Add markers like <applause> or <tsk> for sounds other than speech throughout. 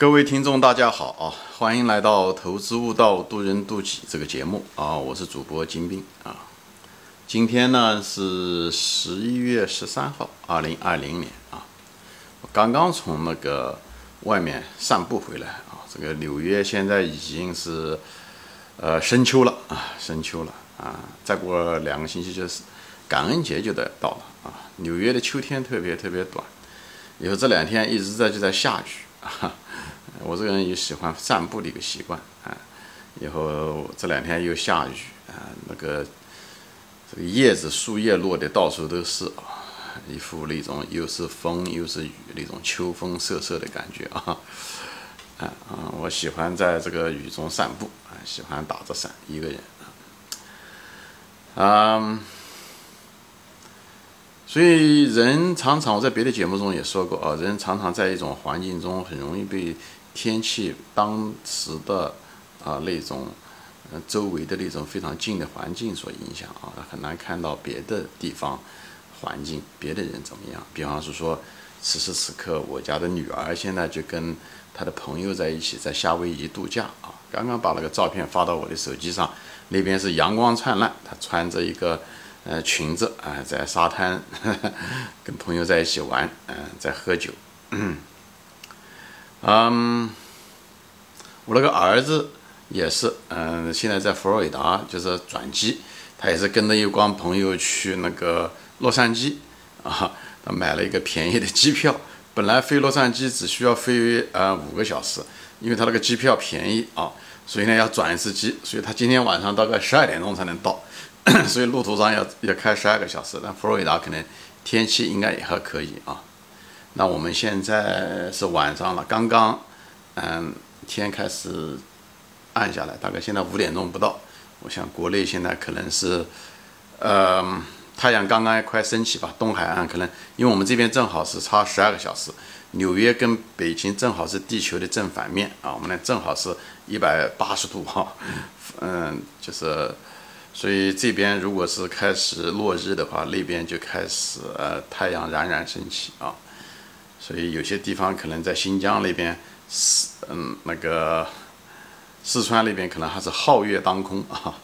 各位听众，大家好啊！欢迎来到《投资悟道，渡人渡己》这个节目啊！我是主播金兵啊。今天呢是十一月十三号，二零二零年啊。我刚刚从那个外面散步回来啊。这个纽约现在已经是呃深秋了啊，深秋了啊！再过两个星期就是感恩节就得到了啊。纽约的秋天特别特别短，以后这两天一直在就在下雨啊。我这个人有喜欢散步的一个习惯啊。以后这两天又下雨啊，那个。这个叶子、树叶落的到处都是啊，一副那种又是风又是雨那种秋风瑟瑟的感觉啊，啊啊！我喜欢在这个雨中散步啊，喜欢打着伞一个人啊。嗯，所以人常常我在别的节目中也说过啊，人常常在一种环境中很容易被天气当时的啊那种。周围的那种非常近的环境所影响啊，很难看到别的地方环境、别的人怎么样。比方是说，此时此刻，我家的女儿现在就跟她的朋友在一起，在夏威夷度假啊。刚刚把那个照片发到我的手机上，那边是阳光灿烂，她穿着一个呃裙子啊，在沙滩 <laughs> 跟朋友在一起玩，嗯，在喝酒。嗯，我那个儿子。也是，嗯，现在在佛罗里达就是转机，他也是跟着一帮朋友去那个洛杉矶，啊，他买了一个便宜的机票，本来飞洛杉矶只需要飞呃五个小时，因为他那个机票便宜啊，所以呢要转一次机，所以他今天晚上大概十二点钟才能到，<coughs> 所以路途上要要开十二个小时，但佛罗里达可能天气应该也还可以啊。那我们现在是晚上了，刚刚，嗯，天开始。暗下来，大概现在五点钟不到。我想国内现在可能是，呃，太阳刚刚快升起吧。东海岸可能，因为我们这边正好是差十二个小时。纽约跟北京正好是地球的正反面啊，我们呢正好是一百八十度哈。<laughs> 嗯，就是，所以这边如果是开始落日的话，那边就开始呃太阳冉冉升起啊。所以有些地方可能在新疆那边四嗯那个。四川那边可能还是皓月当空啊，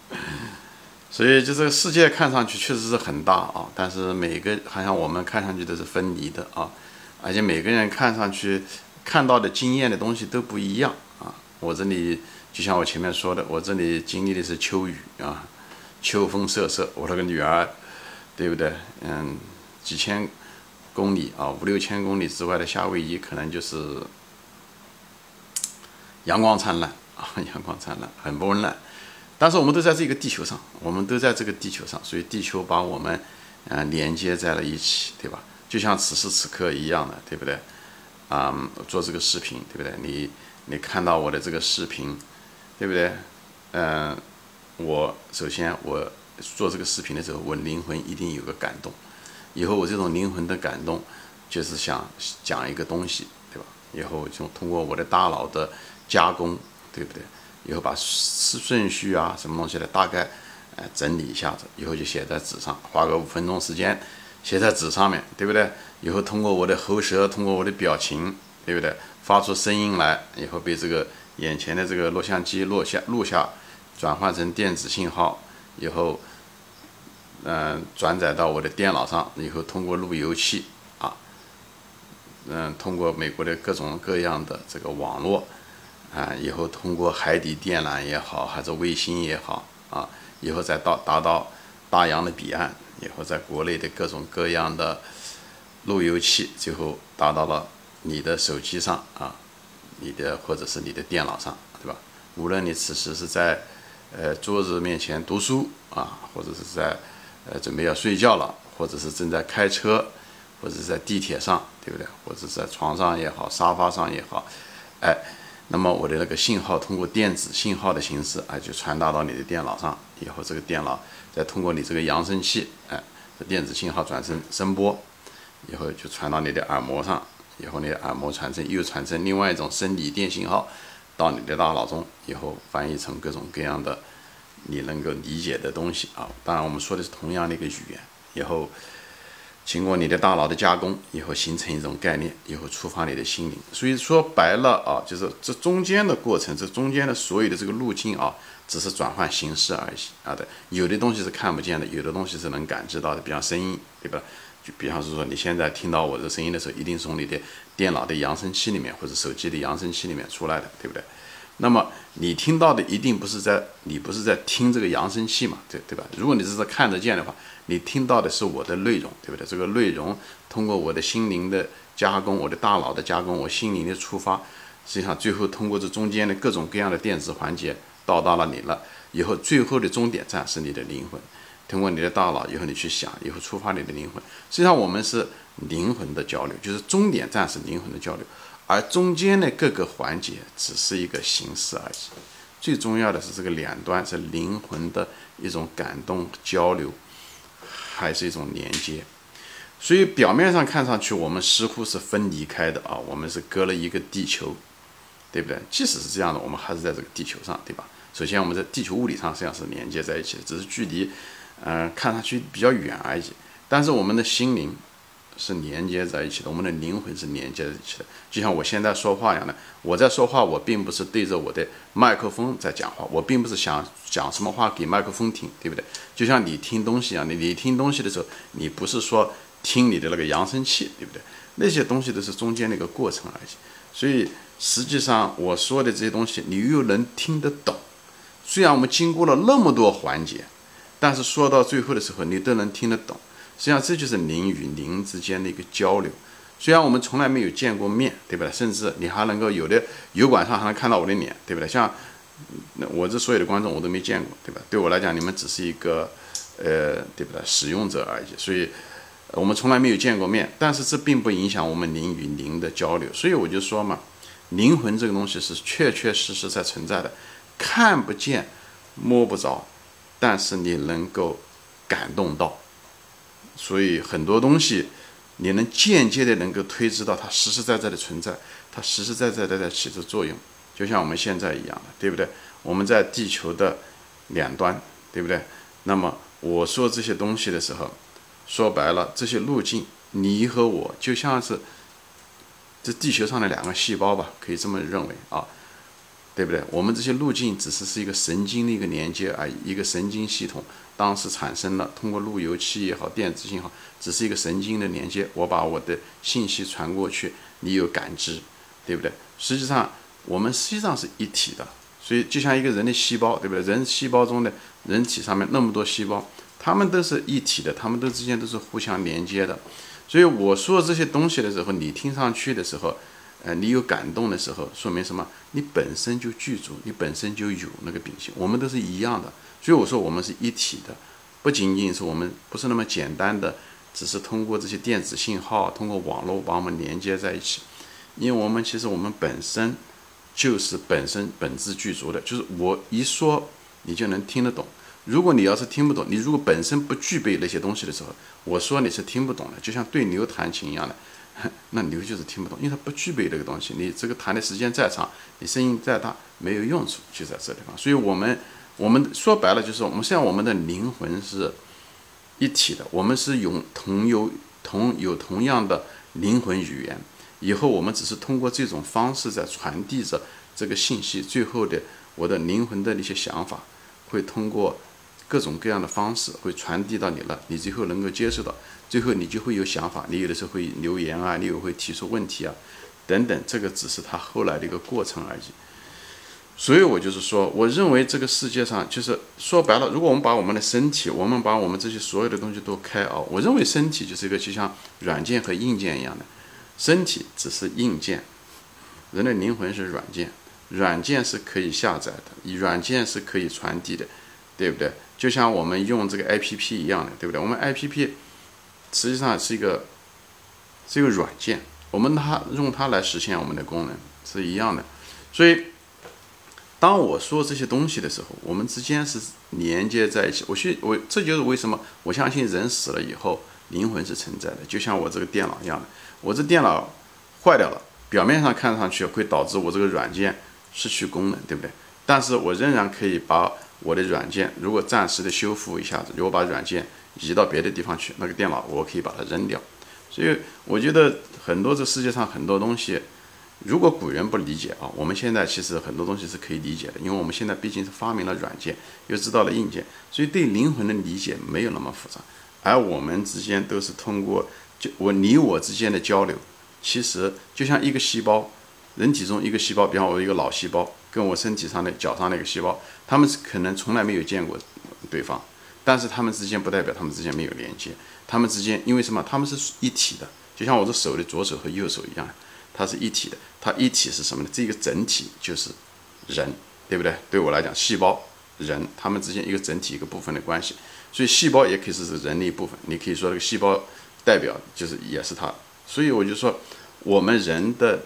<laughs> 所以就这个世界看上去确实是很大啊，但是每个好像我们看上去都是分离的啊，而且每个人看上去看到的经验的东西都不一样啊。我这里就像我前面说的，我这里经历的是秋雨啊，秋风瑟瑟。我那个女儿，对不对？嗯，几千公里啊，五六千公里之外的夏威夷，可能就是 <tsk> 阳光灿烂。啊，<laughs> 阳光灿烂，很温暖。但是我们都在这个地球上，我们都在这个地球上，所以地球把我们，嗯，连接在了一起，对吧？就像此时此刻一样的，对不对？啊，做这个视频，对不对？你你看到我的这个视频，对不对？嗯，我首先我做这个视频的时候，我灵魂一定有个感动。以后我这种灵魂的感动，就是想讲一个东西，对吧？以后就通过我的大脑的加工。对不对？以后把顺序啊，什么东西的大概，呃，整理一下子，以后就写在纸上，花个五分钟时间写在纸上面，对不对？以后通过我的喉舌，通过我的表情，对不对？发出声音来，以后被这个眼前的这个录像机录下录下，转换成电子信号，以后，嗯，转载到我的电脑上，以后通过路由器啊，嗯，通过美国的各种各样的这个网络。啊，以后通过海底电缆也好，还是卫星也好，啊，以后再到达到大洋的彼岸，以后在国内的各种各样的路由器，最后达到了你的手机上啊，你的或者是你的电脑上，对吧？无论你此时是在呃桌子面前读书啊，或者是在呃准备要睡觉了，或者是正在开车，或者是在地铁上，对不对？或者在床上也好，沙发上也好，哎。那么我的那个信号通过电子信号的形式啊，就传达到你的电脑上，以后这个电脑再通过你这个扬声器，哎，这电子信号转成声波，以后就传到你的耳膜上，以后你的耳膜传声又传成另外一种生理电信号到你的大脑中，以后翻译成各种各样的你能够理解的东西啊。当然我们说的是同样的一个语言，以后经过你的大脑的加工以后，形成一种概念，以后触发你的心灵。所以说白了啊，就是这中间的过程，这中间的所有的这个路径啊，只是转换形式而已啊的。有的东西是看不见的，有的东西是能感知到的，比方声音，对吧？就比方是说，你现在听到我的声音的时候，一定从你的电脑的扬声器里面或者手机的扬声器里面出来的，对不对？那么你听到的一定不是在你不是在听这个扬声器嘛，对对吧？如果你是在看得见的话，你听到的是我的内容，对不对？这个内容通过我的心灵的加工，我的大脑的加工，我心灵的触发，实际上最后通过这中间的各种各样的电子环节到达了你了。以后最后的终点站是你的灵魂，通过你的大脑以后你去想，以后触发你的灵魂。实际上我们是灵魂的交流，就是终点站是灵魂的交流。而中间的各个环节只是一个形式而已，最重要的是这个两端是灵魂的一种感动交流，还是一种连接。所以表面上看上去我们似乎是分离开的啊，我们是隔了一个地球，对不对？即使是这样的，我们还是在这个地球上，对吧？首先我们在地球物理上实际上是连接在一起的，只是距离，嗯，看上去比较远而已。但是我们的心灵。是连接在一起的，我们的灵魂是连接在一起的，就像我现在说话一样的。我在说话，我并不是对着我的麦克风在讲话，我并不是想讲什么话给麦克风听，对不对？就像你听东西一样，你你听东西的时候，你不是说听你的那个扬声器，对不对？那些东西都是中间的一个过程而已。所以实际上我说的这些东西，你又能听得懂。虽然我们经过了那么多环节，但是说到最后的时候，你都能听得懂。实际上，这就是灵与灵之间的一个交流。虽然我们从来没有见过面，对不对？甚至你还能够有的油管上还能看到我的脸，对不对？像那我这所有的观众我都没见过，对吧？对我来讲，你们只是一个呃，对不对？使用者而已。所以，我们从来没有见过面，但是这并不影响我们灵与灵的交流。所以我就说嘛，灵魂这个东西是确确实实在存在的，看不见、摸不着，但是你能够感动到。所以很多东西，你能间接的能够推知到它实实在在的存在，它实实在在的在起着作用，就像我们现在一样的，对不对？我们在地球的两端，对不对？那么我说这些东西的时候，说白了，这些路径，你和我就像是这地球上的两个细胞吧，可以这么认为啊。对不对？我们这些路径只是是一个神经的一个连接而已，一个神经系统当时产生了，通过路由器也好，电子信号，只是一个神经的连接。我把我的信息传过去，你有感知，对不对？实际上，我们实际上是一体的。所以，就像一个人的细胞，对不对？人细胞中的人体上面那么多细胞，它们都是一体的，它们都之间都是互相连接的。所以我说这些东西的时候，你听上去的时候。呃，你有感动的时候，说明什么？你本身就具足，你本身就有那个秉性。我们都是一样的，所以我说我们是一体的，不仅仅是我们不是那么简单的，只是通过这些电子信号，通过网络把我们连接在一起。因为我们其实我们本身就是本身本质具足的，就是我一说你就能听得懂。如果你要是听不懂，你如果本身不具备那些东西的时候，我说你是听不懂的，就像对牛弹琴一样的。<laughs> 那牛就是听不懂，因为它不具备这个东西。你这个弹的时间再长，你声音再大，没有用处，就在这地方。所以，我们我们说白了，就是我们像我们的灵魂是一体的，我们是有同有同有同样的灵魂语言。以后我们只是通过这种方式在传递着这个信息。最后的我的灵魂的那些想法，会通过各种各样的方式会传递到你了，你最后能够接受到。最后你就会有想法，你有的时候会留言啊，你又会提出问题啊，等等，这个只是他后来的一个过程而已。所以我就是说，我认为这个世界上就是说白了，如果我们把我们的身体，我们把我们这些所有的东西都开啊，我认为身体就是一个就像软件和硬件一样的，身体只是硬件，人的灵魂是软件，软件是可以下载的，软件是可以传递的，对不对？就像我们用这个 A P P 一样的，对不对？我们 A P P。实际上是一个是一个软件，我们它用它来实现我们的功能是一样的。所以，当我说这些东西的时候，我们之间是连接在一起。我去，我这就是为什么我相信人死了以后灵魂是存在的。就像我这个电脑一样的，我这电脑坏掉了，表面上看上去会导致我这个软件失去功能，对不对？但是我仍然可以把我的软件，如果暂时的修复一下子，如果把软件移到别的地方去，那个电脑我可以把它扔掉。所以我觉得很多这世界上很多东西，如果古人不理解啊，我们现在其实很多东西是可以理解的，因为我们现在毕竟是发明了软件，又知道了硬件，所以对灵魂的理解没有那么复杂。而我们之间都是通过就我你我之间的交流，其实就像一个细胞，人体中一个细胞，比方我一个脑细胞跟我身体上的脚上那个细胞，他们是可能从来没有见过对方，但是他们之间不代表他们之间没有连接。他们之间因为什么？他们是一体的，就像我的手的左手和右手一样，它是一体的。它一体是什么呢？这个整体就是人，对不对？对我来讲，细胞、人，他们之间一个整体一个部分的关系。所以细胞也可以是人的一部分。你可以说这个细胞代表就是也是它。所以我就说，我们人的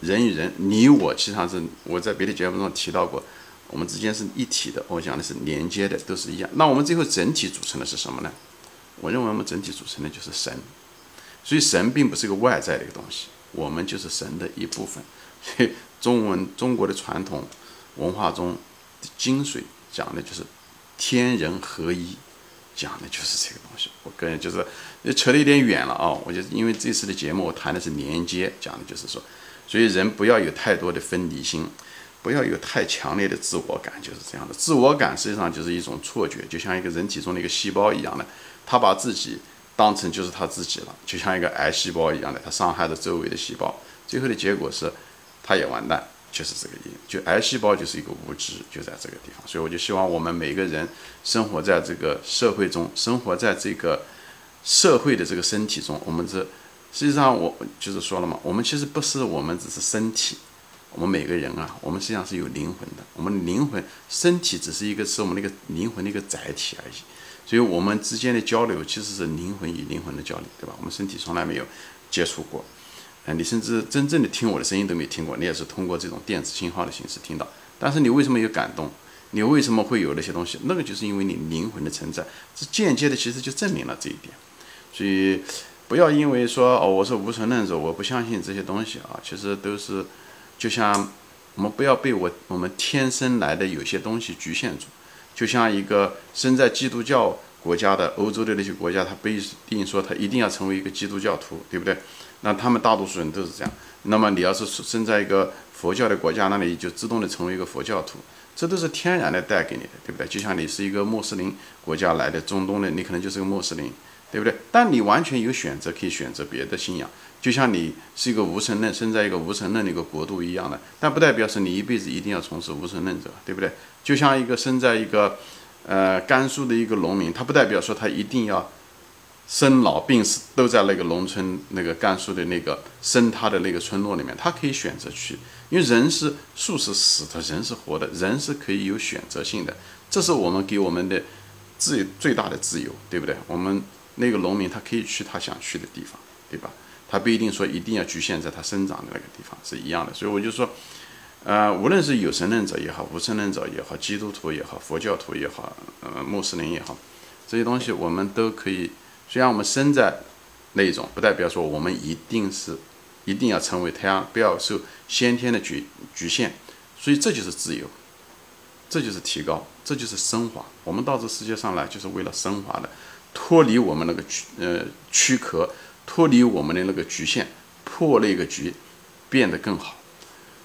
人与人，你我，其实上是我在别的节目中提到过，我们之间是一体的。我讲的是连接的，都是一样。那我们最后整体组成的是什么呢？我认为我们整体组成的就是神，所以神并不是一个外在的一个东西，我们就是神的一部分。所以中文中国的传统文化中精髓讲的就是天人合一，讲的就是这个东西。我个人就是扯得有点远了啊，我就因为这次的节目我谈的是连接，讲的就是说，所以人不要有太多的分离心，不要有太强烈的自我感，就是这样的。自我感实际上就是一种错觉，就像一个人体中的一个细胞一样的。他把自己当成就是他自己了，就像一个癌细胞一样的，他伤害了周围的细胞，最后的结果是，他也完蛋，就是这个意思。就癌细胞就是一个无知，就在这个地方。所以我就希望我们每个人生活在这个社会中，生活在这个社会的这个身体中，我们这实际上我就是说了嘛，我们其实不是我们只是身体，我们每个人啊，我们实际上是有灵魂的，我们灵魂身体只是一个是我们那个灵魂的一个载体而已。所以，我们之间的交流其实是灵魂与灵魂的交流，对吧？我们身体从来没有接触过，哎，你甚至真正的听我的声音都没听过，你也是通过这种电子信号的形式听到。但是你为什么有感动？你为什么会有那些东西？那个就是因为你灵魂的存在，这间接的其实就证明了这一点。所以，不要因为说哦，我是无神论者，我不相信这些东西啊，其实都是，就像我们不要被我我们天生来的有些东西局限住。就像一个生在基督教国家的欧洲的那些国家，他不一定说他一定要成为一个基督教徒，对不对？那他们大多数人都是这样。那么你要是生在一个佛教的国家，那里就自动的成为一个佛教徒，这都是天然的带给你的，对不对？就像你是一个穆斯林国家来的中东的，你可能就是个穆斯林，对不对？但你完全有选择，可以选择别的信仰。就像你是一个无神论，生在一个无神论的一个国度一样的，但不代表是你一辈子一定要从事无神论者，对不对？就像一个生在一个，呃，甘肃的一个农民，他不代表说他一定要生老病死都在那个农村、那个甘肃的那个生他的那个村落里面，他可以选择去，因为人是树是死的，人是活的，人是可以有选择性的，这是我们给我们的自最大的自由，对不对？我们那个农民他可以去他想去的地方，对吧？他不一定说一定要局限在他生长的那个地方，是一样的。所以我就说。呃，无论是有神论者也好，无神论者也好，基督徒也好，佛教徒也好，呃，穆斯林也好，这些东西我们都可以。虽然我们生在那一种，不代表说我们一定是一定要成为太阳，不要受先天的局局限。所以这就是自由，这就是提高，这就是升华。我们到这世界上来就是为了升华的，脱离我们那个躯呃躯壳，脱离我们的那个局限，破那个局，变得更好。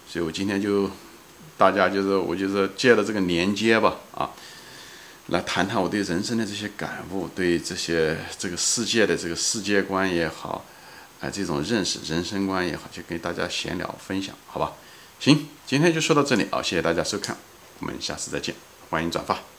所以我今天就，大家就是我就是借了这个连接吧，啊，来谈谈我对人生的这些感悟，对这些这个世界的这个世界观也好，啊，这种认识人生观也好，就跟大家闲聊分享，好吧？行，今天就说到这里啊，谢谢大家收看，我们下次再见，欢迎转发。